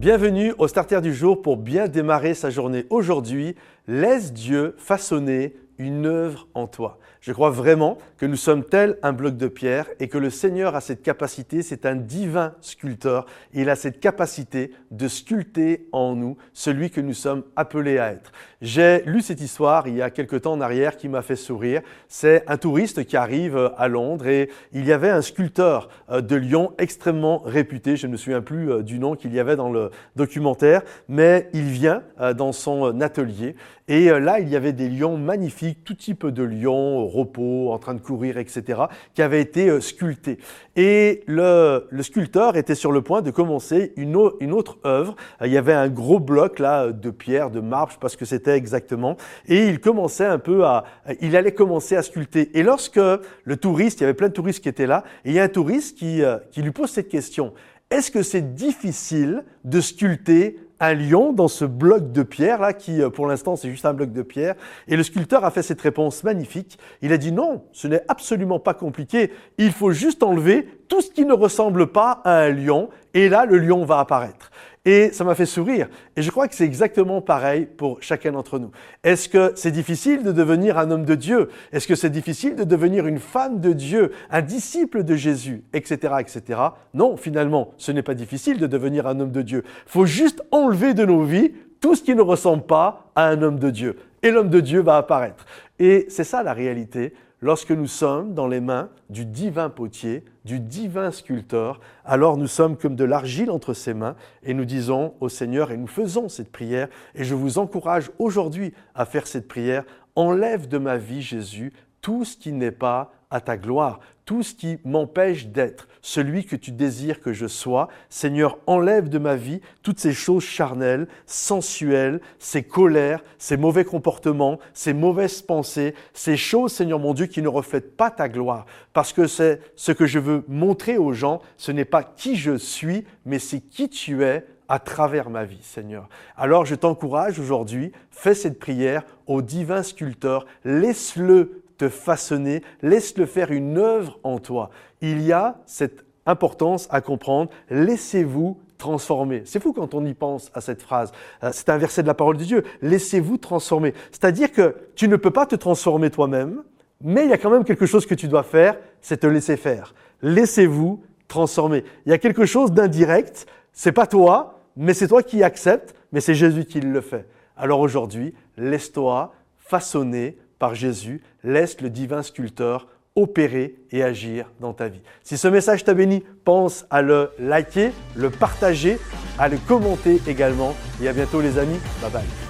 Bienvenue au Starter du jour pour bien démarrer sa journée aujourd'hui. Laisse Dieu façonner une œuvre en toi. Je crois vraiment que nous sommes tel un bloc de pierre et que le Seigneur a cette capacité, c'est un divin sculpteur, il a cette capacité de sculpter en nous celui que nous sommes appelés à être. J'ai lu cette histoire il y a quelque temps en arrière qui m'a fait sourire. C'est un touriste qui arrive à Londres et il y avait un sculpteur euh, de Lyon extrêmement réputé, je ne me souviens plus euh, du nom qu'il y avait dans le documentaire, mais il vient euh, dans son atelier et là il y avait des lions magnifiques, tout type de lions, repos, en train de courir, etc., qui avait été euh, sculpté. Et le, sculpteur était sur le point de commencer une, une, autre œuvre. Il y avait un gros bloc là de pierre, de marbre, je sais pas ce que c'était exactement, et il commençait un peu à, il allait commencer à sculpter. Et lorsque le touriste, il y avait plein de touristes qui étaient là, et il y a un touriste qui, euh, qui lui pose cette question est-ce que c'est difficile de sculpter un lion dans ce bloc de pierre là qui euh, pour l'instant c'est juste un bloc de pierre et le sculpteur a fait cette réponse magnifique. Il a dit non, ce n'est absolument pas compliqué, il faut juste enlever tout ce qui ne ressemble pas à un lion et là le lion va apparaître. Et ça m'a fait sourire. Et je crois que c'est exactement pareil pour chacun d'entre nous. Est-ce que c'est difficile de devenir un homme de Dieu? Est-ce que c'est difficile de devenir une femme de Dieu, un disciple de Jésus, etc., etc. Non, finalement, ce n'est pas difficile de devenir un homme de Dieu. Faut juste enlever de nos vies tout ce qui ne ressemble pas à un homme de Dieu. Et l'homme de Dieu va apparaître. Et c'est ça la réalité lorsque nous sommes dans les mains du divin potier, du divin sculpteur, alors nous sommes comme de l'argile entre ses mains et nous disons au Seigneur et nous faisons cette prière et je vous encourage aujourd'hui à faire cette prière. Enlève de ma vie, Jésus, tout ce qui n'est pas à ta gloire, tout ce qui m'empêche d'être celui que tu désires que je sois. Seigneur, enlève de ma vie toutes ces choses charnelles, sensuelles, ces colères, ces mauvais comportements, ces mauvaises pensées, ces choses, Seigneur mon Dieu, qui ne reflètent pas ta gloire. Parce que c'est ce que je veux montrer aux gens, ce n'est pas qui je suis, mais c'est qui tu es à travers ma vie, Seigneur. Alors je t'encourage aujourd'hui, fais cette prière au divin sculpteur, laisse-le te façonner, laisse-le faire une œuvre en toi. Il y a cette importance à comprendre, laissez-vous transformer. C'est fou quand on y pense à cette phrase. Euh, c'est un verset de la parole de Dieu. Laissez-vous transformer. C'est-à-dire que tu ne peux pas te transformer toi-même, mais il y a quand même quelque chose que tu dois faire, c'est te laisser faire. Laissez-vous transformer. Il y a quelque chose d'indirect, c'est pas toi, mais c'est toi qui acceptes, mais c'est Jésus qui le fait. Alors aujourd'hui, laisse-toi façonner par Jésus, laisse le divin sculpteur opérer et agir dans ta vie. Si ce message t'a béni, pense à le liker, le partager, à le commenter également. Et à bientôt les amis. Bye bye.